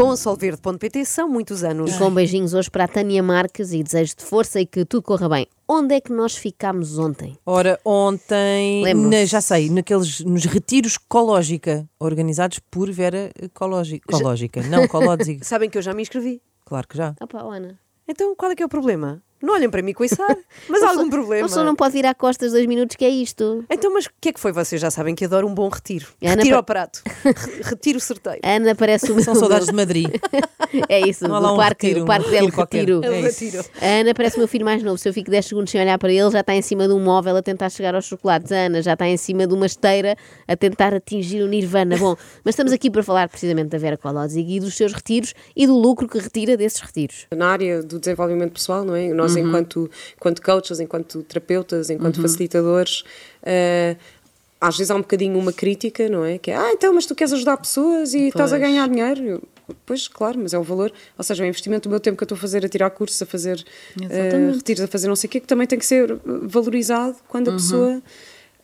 Com solverde.pt são muitos anos. E com beijinhos hoje para a Tânia Marques e desejos de força e que tudo corra bem. Onde é que nós ficámos ontem? Ora, ontem, na- já sei, naqueles, nos retiros Cológica, organizados por Vera Cológica. Cológica, não, Cológica. Sabem que eu já me inscrevi. Claro que já. Opa, Ana. Então qual é que é o problema? Não olhem para mim com isso ar. Mas há algum problema? Uma pessoa não pode virar costas dois minutos, que é isto. Então, mas o que é que foi? Vocês já sabem que adoro um bom retiro. Ana, retiro pa- ao prato. Re- retiro certeiro. Ana parece o meu. São saudades de Madrid. É isso, Não do um parque, retiro, o parque um del retiro. É É o Ana parece o meu filho mais novo. Se eu fico 10 segundos sem olhar para ele, já está em cima de um móvel a tentar chegar aos chocolates. A Ana já está em cima de uma esteira a tentar atingir o Nirvana. Bom, mas estamos aqui para falar precisamente da Vera Colodzi e dos seus retiros e do lucro que retira desses retiros. na área do desenvolvimento pessoal, não é? Nós, Uhum. enquanto, enquanto coaches, enquanto terapeutas, enquanto facilitadores, eh, às vezes há um bocadinho uma crítica, não é? Que é, ah, então, mas tu queres ajudar pessoas e estás a ganhar dinheiro. Eu, Pois, claro, mas é o valor, ou seja, é o investimento do meu tempo que eu estou a fazer a tirar cursos, a fazer eh, retiros, a fazer não sei o quê, que também tem que ser eh, valorizado quando Uhum. a pessoa.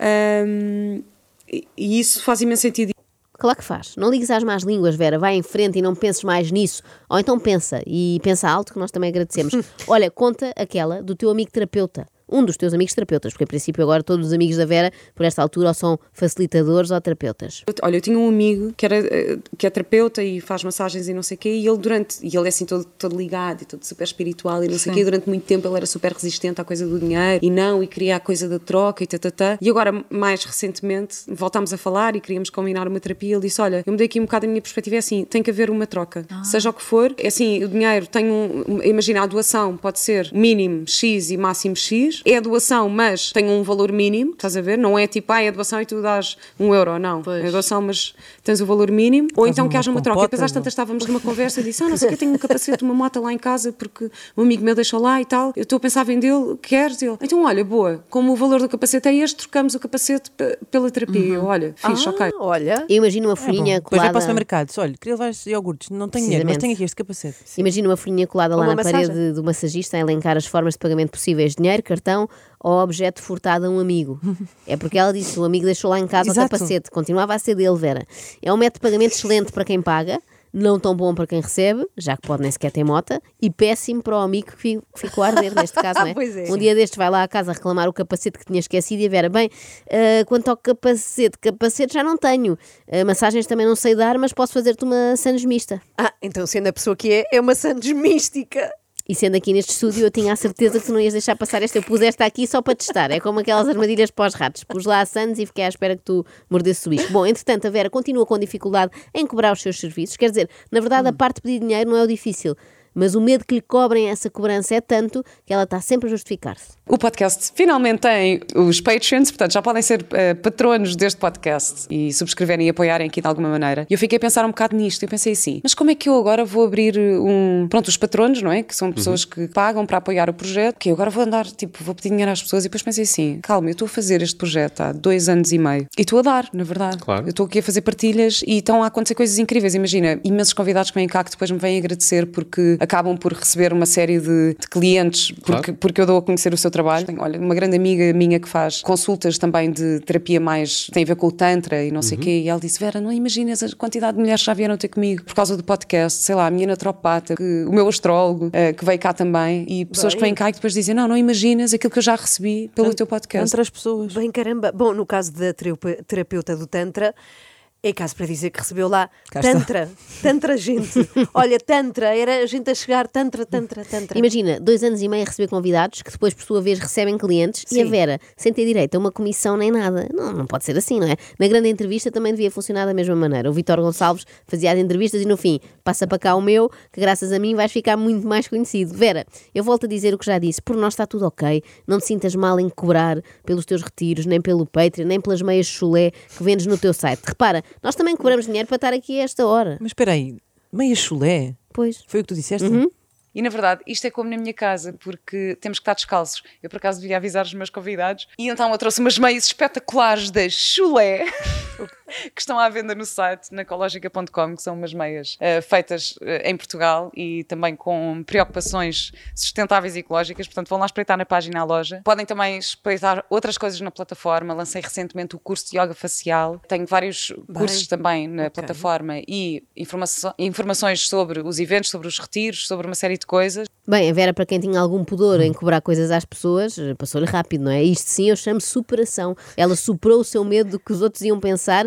ahm, e, e isso faz imenso sentido. Claro que faz. Não ligues às más línguas, Vera. Vai em frente e não penses mais nisso. Ou então pensa, e pensa alto, que nós também agradecemos. Olha, conta aquela do teu amigo terapeuta. Um dos teus amigos terapeutas, porque a princípio agora todos os amigos da Vera, por esta altura, ou são facilitadores ou terapeutas. Eu- Olha, eu tinha um amigo que, era, eh, que é terapeuta e faz massagens e não sei o quê, e ele durante, e ele é assim todo, todo ligado e todo super espiritual e não sei o quê, durante muito tempo ele era super resistente à coisa do dinheiro e não, e queria a coisa da troca e tatatá. E agora, mais recentemente, voltámos a falar e queríamos combinar uma terapia. Ele disse: Olha, eu mudei aqui um bocado a minha perspectiva, é assim, tem que haver uma troca, seja o que for. É assim, o dinheiro tem um. Imagina, a doação pode ser mínimo X e máximo X, é a doação, mas tem um valor mínimo, estás a ver? Não é tipo, ah, é a doação e tu dás um euro, não. É a doação, mas tens o valor mínimo. Ou Faz então que uma haja uma troca. E depois às tantas estávamos numa conversa e disse: Ah, não sei o que, tenho um capacete de uma moto lá em casa porque um amigo meu deixou lá e tal. Eu estou a pensar em vendê-lo, queres? Ele, então olha, boa, como o valor do capacete é este, trocamos o capacete pe- pela terapia. Eu, olha, fixe, ok. Ah, olha. Eu imagino uma É folhinha Depois vai para o colada. supermercado. Olha, queria levar estes iogurtes. Não tenho dinheiro, mas tenho aqui este capacete. Imagina uma folhinha colada lá Uma na massagem. parede do massagista a elencar as formas de pagamento possíveis: dinheiro, cartão ou objeto furtado a um amigo. É porque ela disse: o amigo deixou lá em casa Exato. o capacete, continuava a ser dele, Vera. É um método de pagamento excelente para quem paga. Não tão bom para quem recebe, já que pode nem sequer ter mota, e péssimo para o amigo que fi- que ficou a arder, neste caso, não é? Pois é. Um dia destes vai lá à casa reclamar o capacete que tinha esquecido e a Vera, bem, ah, quanto ao capacete, capacete já não tenho. Ah, massagens também não sei dar, mas posso fazer-te uma sandes mista. Ah, então sendo a pessoa que é, é uma Santos mística. E sendo aqui neste estúdio, eu tinha a certeza que tu não ias deixar passar esta. Eu pus esta aqui só para testar. É como aquelas armadilhas para os ratos. Pus lá a Sands e fiquei à espera que tu mordesses o bicho. Bom, entretanto, a Vera continua com dificuldade em cobrar os seus serviços. Quer dizer, na verdade, a parte de pedir dinheiro não é o difícil. Mas o medo que lhe cobrem essa cobrança é tanto que ela está sempre a justificar-se. O podcast finalmente tem os Patreons, portanto já podem ser eh, patronos deste podcast e subscreverem e apoiarem aqui de alguma maneira. E eu fiquei a pensar um bocado nisto. Eu pensei assim, mas como é que eu agora vou abrir um. Pronto, os patronos, não é? Que são pessoas que pagam para apoiar o projeto, que eu agora vou andar, tipo, vou pedir dinheiro às pessoas. E depois pensei assim, calma, eu estou a fazer este projeto há dois anos e meio e estou a dar, na verdade. Claro. Eu estou aqui a fazer partilhas e estão a acontecer coisas incríveis. Imagina, imensos convidados que vêm cá que depois me vêm agradecer porque acabam por receber uma série de, de clientes porque, Claro. porque eu dou a conhecer o seu trabalho. Tenho, olha, uma grande amiga minha que faz consultas também de terapia mais tem a ver com o Tantra e não sei o quê, e ela disse: Vera, não imaginas a quantidade de mulheres que já vieram ter comigo por causa do podcast, sei lá, a minha naturopata, que- o meu astrólogo, eh, que veio cá também, e pessoas que vêm cá e depois dizem: Não, não imaginas aquilo que eu já recebi pelo teu podcast. Entre as pessoas. Bem caramba. Bom, no caso da terapeuta do Tantra, é caso para dizer que recebeu lá Cá está. Tantra. Tantra gente. Olha, Tantra, era a gente a chegar, Tantra, Tantra, Tantra. Imagina, dois anos e meio a receber convidados que depois, por sua vez, recebem clientes e a Sim. Vera, sem ter direito a uma comissão nem nada. Não, não pode ser assim, não é? Na grande entrevista também devia funcionar da mesma maneira. O Vitor Gonçalves fazia as entrevistas e no fim passa para cá o meu, que graças a mim vais ficar muito mais conhecido. Vera, eu volto a dizer o que já disse, por nós está tudo ok. Não te sintas mal em cobrar pelos teus retiros, nem pelo Patreon, nem pelas meias chulé que vendes no teu site. Repara, nós também cobramos dinheiro para estar aqui a esta hora. Mas espera aí, meia chulé? Pois. Foi o que tu disseste? E na verdade, isto é como na minha casa, porque temos que estar descalços. Eu por acaso devia avisar os meus convidados. E então eu trouxe umas meias espetaculares da chulé. que estão à venda no site, na ecológica.com, que são umas meias eh, feitas eh, em Portugal e também com preocupações sustentáveis e ecológicas. Portanto, vão lá espreitar na página à loja. Podem também espreitar outras coisas na plataforma. Lancei recentemente o curso de yoga facial. Tenho vários cursos também na plataforma e informaço- informações sobre os eventos, sobre os retiros, sobre uma série de coisas. Bem, a Vera, para quem tinha algum pudor em cobrar coisas às pessoas, eh, passou-lhe rápido, não é? Isto sim eu chamo superação. Ela superou o seu medo do que os outros iam pensar.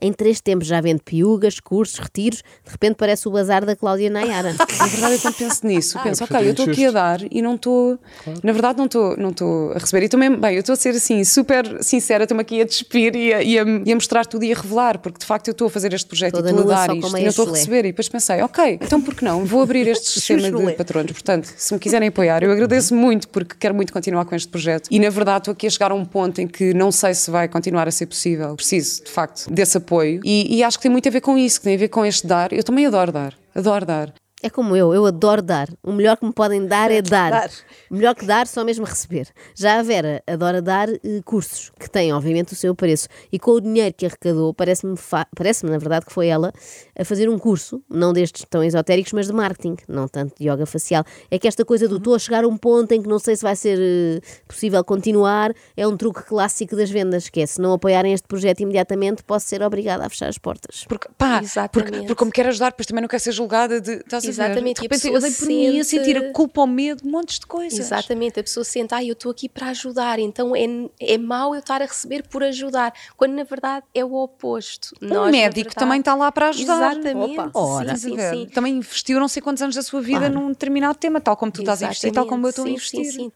Em três tempos já vende piugas, cursos, retiros. De repente parece o bazar da Cláudia Nayara. Na verdade, eu quando penso nisso, Ah, penso, é ok, eu estou aqui a dar e não estou. Na verdade, não estou não estou a receber. E também, bem, eu estou a ser assim, super sincera, estou-me aqui a despir e a, e, a, e a mostrar tudo e a revelar, porque de facto eu estou a fazer este projeto Toda e estou a dar isto e não estou a receber. E depois pensei, ok, então por que não? Vou abrir este sistema de patrões. Portanto, se me quiserem apoiar, eu agradeço muito porque quero muito continuar com este projeto. E na verdade, estou aqui a chegar a um ponto em que não sei se vai continuar a ser possível. Preciso, de facto, desse apoio. E, e acho que tem muito a ver com isso, que tem a ver com este dar. Eu também adoro dar. Adoro dar. É como eu, eu adoro dar. O melhor que me podem dar é dar. Dar. Melhor que dar, só mesmo receber. Já a Vera adora dar eh, cursos, que têm, obviamente, o seu preço. E com o dinheiro que arrecadou, parece-me, parece-me na verdade, que foi ela a fazer um curso, não destes tão esotéricos, mas de marketing, não tanto de yoga facial. É que esta coisa do estou a chegar a um ponto em que não sei se vai ser eh, possível continuar, é um truque clássico das vendas, que é se não apoiarem este projeto imediatamente, posso ser obrigada a fechar as portas. Porque, pá, Exatamente. porque, porque como quero ajudar, depois também não quero ser julgada de. Estás Exatamente, ver? De repente eu dei por mim a sentir a culpa, o medo, montes de coisas. Exatamente, a pessoa sente, ah, eu estou aqui para ajudar, então é, é mau eu estar a receber por ajudar, quando na verdade é o oposto. Um Nós, médico verdade- também está lá para ajudar. Exatamente, Opa. Ora. sim, sim, sim. Também investiu não sei quantos anos da sua vida num determinado tema, tal como tu estás a investir, tal como eu estou a Exatamente, investir. sim, sim.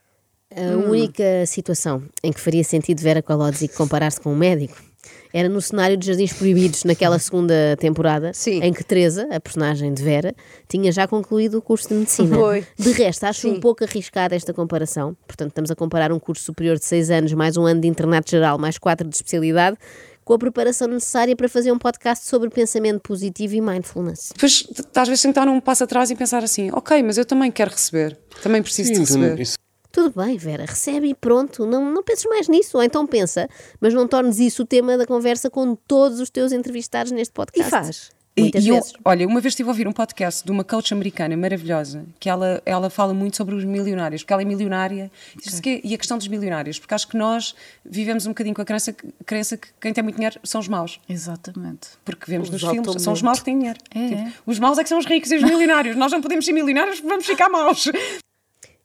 A única situação em que faria sentido Vera Kolodzik comparar-se com um médico era no cenário de Jardins Proibidos, naquela segunda temporada, Sim. em que Teresa, a personagem de Vera, tinha já concluído o curso de medicina. Foi. De resto, acho um Sim. pouco arriscada esta comparação. Portanto, estamos a comparar um curso superior de seis anos, mais um ano de internato geral, mais quatro de especialidade, com a preparação necessária para fazer um podcast sobre pensamento positivo e mindfulness. Depois, às vezes, dar um passo atrás e pensar assim: ok, mas eu também quero receber, também preciso de Sim, receber. isso Tudo bem, Vera, recebe e pronto. Não, não penses mais nisso. Ou então pensa, mas não tornes isso o tema da conversa com todos os teus entrevistados neste E podcast. faz. E, Muitas e eu, vezes. olha, uma vez estive a ouvir um podcast de uma coach americana maravilhosa, que ela, ela fala muito sobre os milionários, porque ela é milionária, e que- e a questão dos milionários, porque acho que nós vivemos um bocadinho com a crença, que- crença que quem tem muito dinheiro são os maus. Exatamente. Porque vemos Os nos filmes, são os maus que têm dinheiro. É, Tipo, é. os maus é que são os ricos e os milionários. Nós não podemos ser milionários porque vamos ficar maus.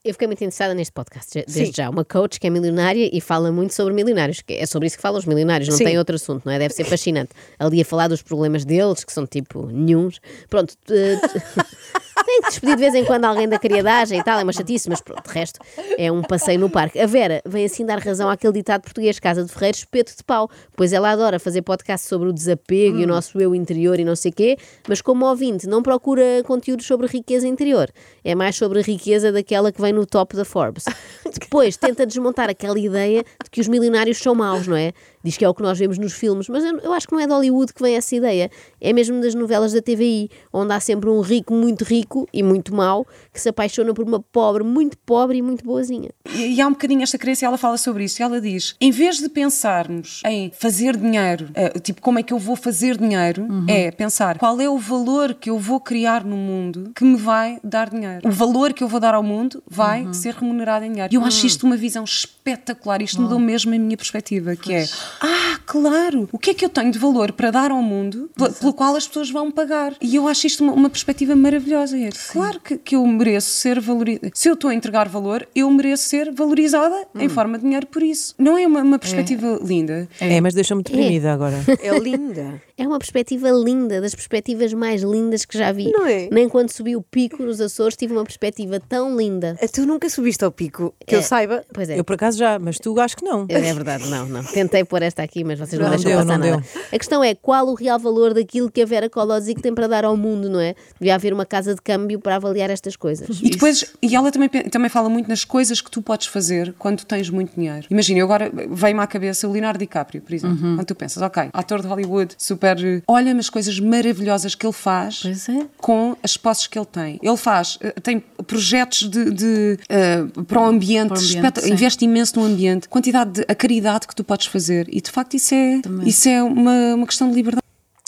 Eu fiquei muito interessada neste podcast, desde Sim. já. Uma coach que é milionária e fala muito sobre milionários, que é sobre isso que falam os milionários, não Sim. tem outro assunto, não é? Deve ser fascinante. Ali a falar dos problemas deles, que são tipo nenhuns. Pronto, eh, tem que despedir de vez em quando alguém da criadagem e tal, é uma chatice, mas pronto, de resto é um passeio no parque. A Vera vem assim dar razão àquele ditado português, Casa de Ferreiros, espeto de pau, pois ela adora fazer podcast sobre o desapego Hum. e o nosso eu interior e não sei quê, mas como ouvinte não procura conteúdos sobre riqueza interior, é mais sobre a riqueza daquela que vem no top da Forbes. Depois tenta desmontar aquela ideia de que os milionários são maus, não é? Diz que é o que nós vemos nos filmes, mas eu, eu acho que não é de Hollywood que vem essa ideia. É mesmo das novelas da TVI, onde há sempre um rico muito rico e muito mau que se apaixona por uma pobre muito pobre e muito boazinha. E, e há um bocadinho esta crença e ela fala sobre isso. E ela diz: em vez de pensarmos em fazer dinheiro, eh, tipo, como é que eu vou fazer dinheiro, é pensar qual é o valor que eu vou criar no mundo que me vai dar dinheiro. O valor que eu vou dar ao mundo vai ser remunerado em dinheiro. E eu acho isto uma visão espetacular. Isto mudou mesmo a minha perspectiva, que é: ah, claro, o que é que eu tenho de valor para dar ao mundo pela- pelo qual as pessoas vão pagar? E eu acho isto uma, uma perspectiva maravilhosa. É, claro que, que eu mereço ser valorizada. Se eu estou a entregar valor, eu mereço ser valorizada em forma de dinheiro por isso. Não é uma, uma perspectiva linda? É, mas deixa-me deprimida agora. É linda. É uma perspectiva linda, das perspectivas mais lindas que já vi. Não é? Nem quando subi o pico nos Açores tive uma perspectiva tão linda. Tu nunca subiste ao pico, que eu É. saiba. Pois é. Eu por acaso já, mas tu acho que não. É verdade, não, não. Tentei pôr esta aqui, mas vocês não, Não deixam deu, passar não nada. A questão é qual o real valor daquilo que a Vera Kolodzik tem para dar ao mundo, não é? Devia haver uma casa de câmbio para avaliar estas coisas. E depois, e ela também, também fala muito nas coisas que tu podes fazer quando tens muito dinheiro. Imagina, eu agora veio-me à cabeça o Leonardo DiCaprio, por exemplo. Quando tu pensas, ok, ator de Hollywood, super. Olha-me as coisas maravilhosas que ele faz Pois é. com as posses que ele tem. Ele faz, eh, tem projetos de, de, uh, para o ambiente, Para o ambiente, investe imenso no ambiente, quantidade de a caridade que tu podes fazer e de facto isso é, isso é uma, uma questão de liberdade.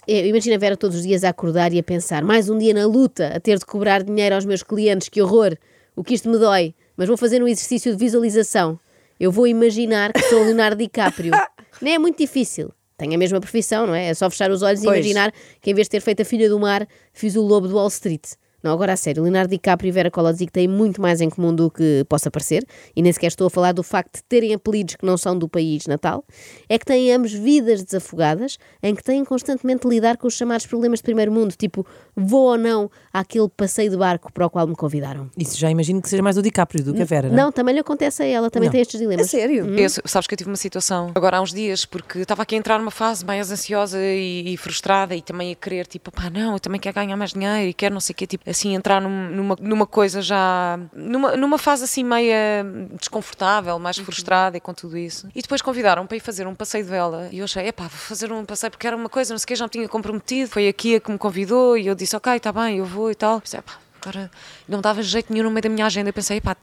Eu imagino a Vera todos os dias a acordar e a pensar: mais um dia na luta, a ter de cobrar dinheiro aos meus clientes, que horror! O que isto me dói, mas vou fazer um exercício de visualização. Eu vou imaginar que sou o Leonardo DiCaprio. Nem é muito difícil. Tenho a mesma profissão, não é? É só fechar os olhos Pois. e imaginar que em vez de ter feito a Filha do Mar, fiz o Lobo do Wall Street. Não, agora a sério, Leonardo DiCaprio e Vera Kolodzik têm muito mais em comum do que possa parecer, e nem sequer estou a falar do facto de terem apelidos que não são do país natal, é que têm ambos vidas desafogadas, em que têm constantemente de lidar com os chamados problemas de primeiro mundo, tipo, vou ou não àquele passeio de barco para o qual me convidaram. Isso já imagino que seja mais do DiCaprio do que a Vera, não? é? Não, também lhe acontece a ela, também Não. tem estes É dilemas. sério? Eu, sabes que eu tive uma situação agora há uns dias, porque estava aqui a entrar numa fase mais ansiosa e, e frustrada e também a querer, tipo, pá, não, eu também quero ganhar mais dinheiro e quero não sei o quê, tipo, assim, entrar num- numa, numa coisa já, numa, numa fase assim meia desconfortável, mais frustrada e com tudo isso. E depois convidaram para ir fazer um passeio de vela e eu achei, epá, vou fazer um passeio porque era uma coisa, não sei o quê, já me tinha comprometido, foi a Kia que me convidou e eu disse, ok, está bem, eu vou e tal. Pensei, epá, Agora não dava jeito nenhum no meio da minha agenda. Eu pensei, pá,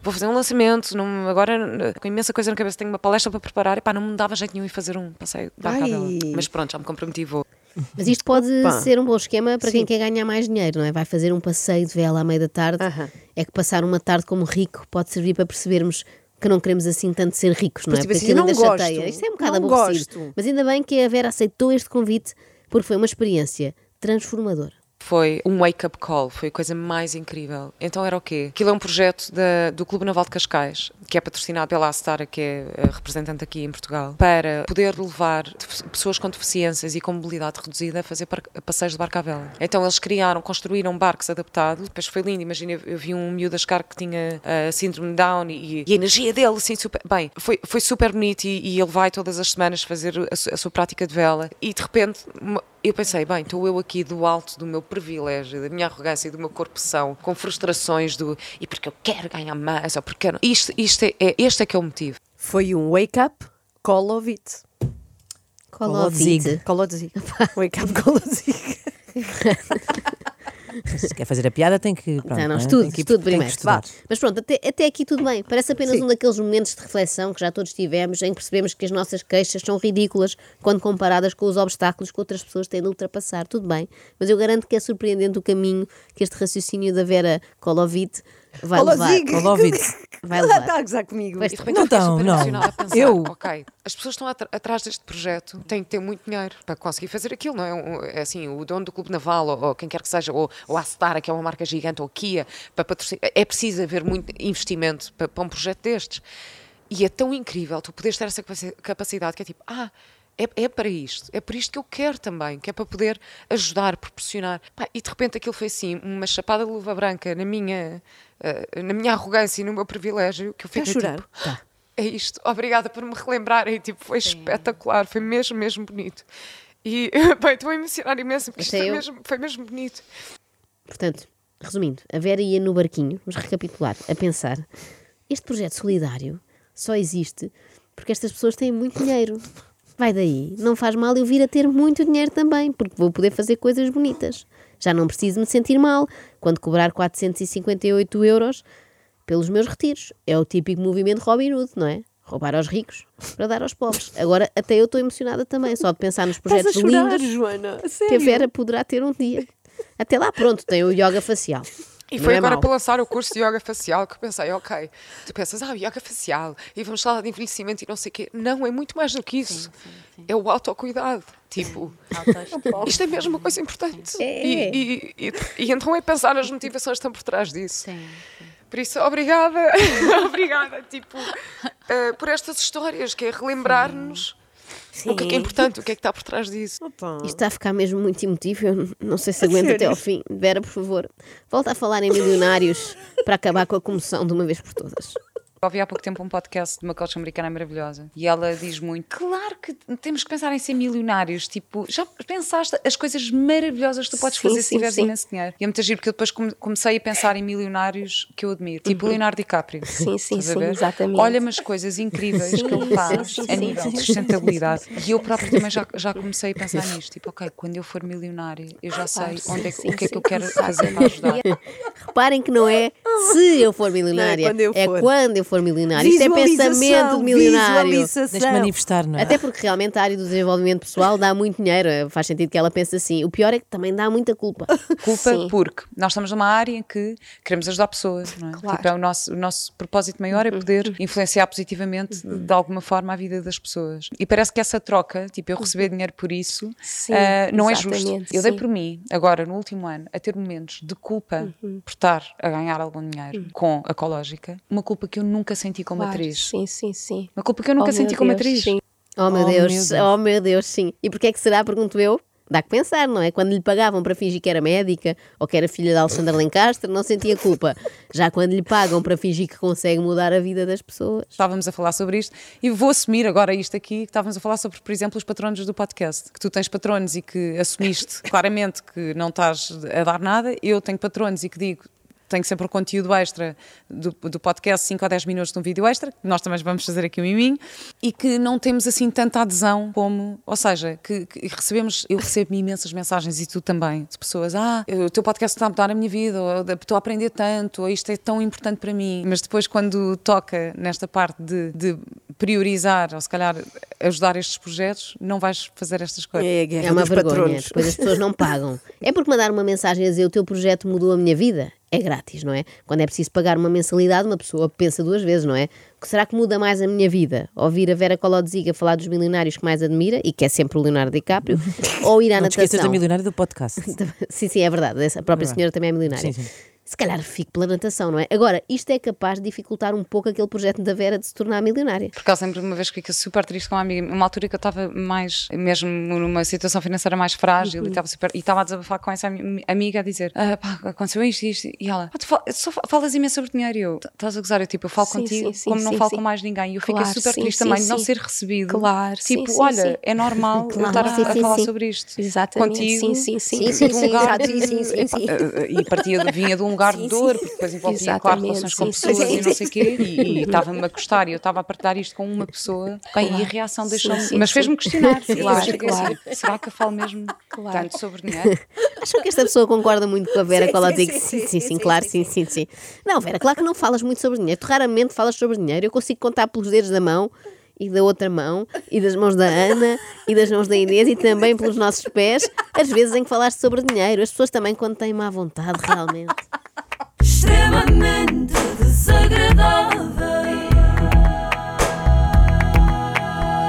vou fazer um lançamento, não, agora com imensa coisa na cabeça, tenho uma palestra para preparar. E pá, não me dava jeito nenhum ir fazer um passeio. Mas pronto, já me comprometi e vou. Mas isto pode ser um bom esquema para quem Sim. quer ganhar mais dinheiro, não é? Vai fazer um passeio de vela à meia da tarde. Aham. É que passar uma tarde como rico pode servir para percebermos que não queremos assim tanto ser ricos, não é? Tipo Porque assim, aquilo não ainda gosto, chateia. Isto é um bocado aborrecido. gosto. Mas ainda bem que a Vera aceitou este convite porque foi uma experiência transformadora. Foi um wake-up call, foi a coisa mais incrível. Então era o quê? Aquilo é um projeto da- do Clube Naval de Cascais, que é patrocinado pela Astara, que é representante aqui em Portugal, para poder levar pessoas com deficiências e com mobilidade reduzida a fazer passeios de barco à vela. Então eles criaram, construíram barcos adaptados, depois foi lindo, imagina, eu- vi um miúdo a chegar que tinha a síndrome de Down e, e a energia dele, assim, super... Bem, foi, foi super bonito e, e ele vai todas as semanas fazer a, a sua prática de vela e de repente... uma- eu pensei, bem, estou eu aqui do alto do meu privilégio, da minha arrogância e do meu corpo são, com frustrações do e porque eu quero ganhar mais, ou porque não. Isto, isto é, é- este é que é o motivo. Foi um wake up, call of it. Colovite. Call of it. Wake up, call of it. Se quer fazer a piada, tem que. Pronto, Não, não, é? estude, que estude primeiro. Vá. Mas pronto, até, até aqui tudo bem. Parece apenas Sim. um daqueles momentos de reflexão que já todos tivemos, em que percebemos que as nossas queixas são ridículas quando comparadas com os obstáculos que outras pessoas têm de ultrapassar. Tudo bem. Mas eu garanto que é surpreendente o caminho que este raciocínio da Vera Kolovit vai levar. Kolozig. Kolovit. Vai Ela levar. está a gozar comigo. Vai- E de repente Não estão, super não. a pensar, Eu- ok, as pessoas estão atrás deste projeto, têm que ter muito dinheiro para conseguir fazer aquilo, não é? Um- é assim, o dono do Clube Naval, ou, ou quem quer que seja, ou, ou a Astara, que é uma marca gigante, ou a Kia, para patrocinar, é preciso haver muito investimento para, para um projeto destes. E é tão incrível tu poderes ter essa capaci- capacidade que é tipo, ah, é, é para isto, é por isto que eu quero também, que é para poder ajudar, proporcionar. Pá, e de repente aquilo foi assim, uma chapada de luva branca na minha, eh, na minha arrogância e no meu privilégio, que eu fiquei chorar? tipo, é isto, obrigada por me relembrarem, tipo, foi espetacular, foi mesmo, mesmo bonito. E, bem, estou a emocionar imenso, porque isto foi mesmo, foi mesmo bonito. Portanto, resumindo, a Vera ia no barquinho, vamos recapitular, a pensar: este projeto solidário só existe porque estas pessoas têm muito dinheiro. Vai daí, não faz mal eu vir a ter muito dinheiro também, porque vou poder fazer coisas bonitas. Já não preciso me sentir mal quando cobrar 458 euros pelos meus retiros. É o típico movimento Robin Hood, não é? Roubar aos ricos para dar aos pobres. Agora, até eu estou emocionada também, só de pensar nos Estás a projetos chorar, lindos Joana. Que a. Vera poderá ter um dia. Até lá, pronto, tem o yoga facial. E foi é agora mau. para lançar o curso de yoga facial que eu pensei, ok, tu pensas, ah, yoga facial, e vamos falar de envelhecimento e não sei o quê. Não, é muito mais do que isso. É o autocuidado. Tipo, isto é mesmo uma coisa importante. É. E, e- e- e então é pensar as motivações que estão por trás disso. Por isso, obrigada, obrigada, tipo, eh, por estas histórias, que é relembrar-nos o que é, que é importante, o que é que está por trás disso. Opa. Isto está a ficar mesmo muito emotivo. Eu não sei se aguento até ao fim. Vera, por favor, volta a falar em milionários para acabar com a comoção de uma vez por todas. Ouvi há pouco tempo um podcast de uma coach americana maravilhosa e ela diz muito: Claro que temos que pensar em ser milionários. Tipo, já pensaste as coisas maravilhosas que tu podes Sim, fazer se sim, tiveres sim. imenso dinheiro? E é muito giro porque eu depois come- comecei a pensar em milionários que eu admiro, tipo o Leonardo DiCaprio. Sim, sim, sim, exatamente. Olha-me as coisas incríveis que ele faz sim, a sim, nível sim, de sustentabilidade. E eu próprio também já, já comecei a pensar nisto: tipo, ok, quando eu for milionário, eu já sei sim, onde é, que- o que é que eu sim, quero fazer para ajudar. Reparem que não é se eu for milionária. É quando eu É for. For milionária. Isto é Visualização, pensamento de milionário. visualização. Tens de manifestar, não é? Até porque realmente a área do desenvolvimento pessoal dá muito dinheiro. Faz sentido que ela pense assim. O pior é que também dá muita culpa. Culpa Sim. porque nós estamos numa área em que queremos ajudar pessoas, não é? Claro. Tipo, é o, nosso, o nosso propósito maior é poder influenciar positivamente de alguma forma a vida das pessoas. E parece que essa troca, tipo, eu receber dinheiro por isso, Sim, ah, não é justo. Eu dei sim. por mim, agora, no último ano, a ter momentos de culpa por estar a ganhar algum dinheiro com a Ecológica, uma culpa que eu nunca senti como Claro, atriz. Sim, sim, sim. Uma culpa que eu nunca Oh, senti como Deus, atriz. sim. Oh meu Oh, Deus, meu Deus. oh meu Deus, sim. E porquê é que será, pergunto eu? Dá que pensar, não é? Quando lhe pagavam para fingir que era médica ou que era filha de Alexandre Lencastre, não sentia culpa. Já quando lhe pagam para fingir que consegue mudar a vida das pessoas. Estávamos a falar sobre isto e vou assumir agora isto aqui, que estávamos a falar sobre, por exemplo, os patronos do podcast. Que tu tens patronos e que assumiste claramente que não estás a dar nada. Eu tenho patronos e que digo tenho sempre o conteúdo extra do, do podcast, 5 ou 10 minutos de um vídeo extra, que nós também vamos fazer aqui um miminho, e que não temos assim tanta adesão como, ou seja, que, que recebemos, eu recebo imensas mensagens e tu também, de pessoas, ah, o teu podcast está a mudar a minha vida, ou estou a aprender tanto, ou isto é tão importante para mim, mas depois quando toca nesta parte de, de priorizar, ou se calhar ajudar estes projetos, não vais fazer estas coisas. É É uma vergonha, patronos. depois as pessoas não pagam. É porque mandar uma mensagem a dizer o teu projeto mudou a minha vida? É grátis, não é? Quando é preciso pagar uma mensalidade, uma pessoa pensa duas vezes, não é? O que será que muda mais a minha vida? Ouvir a Vera Colodziga falar dos milionários que mais admira, e que é sempre o Leonardo DiCaprio, ou ir à Não te esqueças natação? da milionária do podcast. Sim, sim, é verdade. A própria senhora também é milionária. Sim, sim. Se calhar fico pela natação, não é? Agora, isto é capaz de dificultar um pouco aquele projeto da Vera de se tornar milionária. Porque ela sempre, uma vez que fica super triste com uma amiga, uma altura que eu estava mais, mesmo numa situação financeira mais frágil Uhum. e estava super, e estava a desabafar com essa ami- amiga a dizer, ah, pá, aconteceu isto e isto, e ela, ah, tu fal- só fa- falas imenso sobre dinheiro, e eu, estás a gozar, eu tipo, eu falo Sim, contigo sim, sim, como não sim, falo sim. com mais ninguém, e eu fiquei Claro, super sim, triste também de não ser recebido. Claro, tipo, olha, é normal eu estar a, a falar sobre isto. Exatamente, Contigo, sim, sim, sim. Sim, sim, sim, e partia, vinha de um lugar de dor, porque depois envolvia, claro, relações com sim, pessoas sim, e não sei o quê, e estava-me a custar, e eu estava a partilhar isto com uma pessoa, bem, e a reação deixou-me, sim, mas sim. fez-me questionar, Claro, assim, claro. será que eu falo mesmo Claro. tanto sobre dinheiro? Acham que esta pessoa concorda muito com a Vera Sim, quando ela sim, diz sim, sim, sim, sim, sim, sim, claro, sim, sim, sim. Não, Vera, claro que não falas muito sobre dinheiro. Tu raramente falas sobre dinheiro. Eu consigo contar pelos dedos da mão e da outra mão, e das mãos da Ana, e das mãos da Inês, e também pelos nossos pés, as vezes em que falaste sobre dinheiro. As pessoas também quando têm má vontade, realmente. Extremamente desagradável.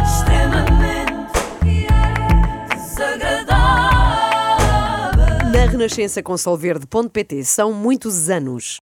Extremamente desagradável. Na Renascença com Solverde.pt são muitos anos.